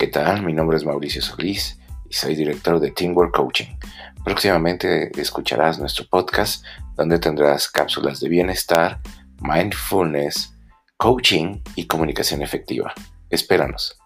¿Qué tal? Mi nombre es Mauricio Solís y soy director de Teamwork Coaching. Próximamente escucharás nuestro podcast donde tendrás cápsulas de bienestar, mindfulness, coaching y comunicación efectiva. Espéranos.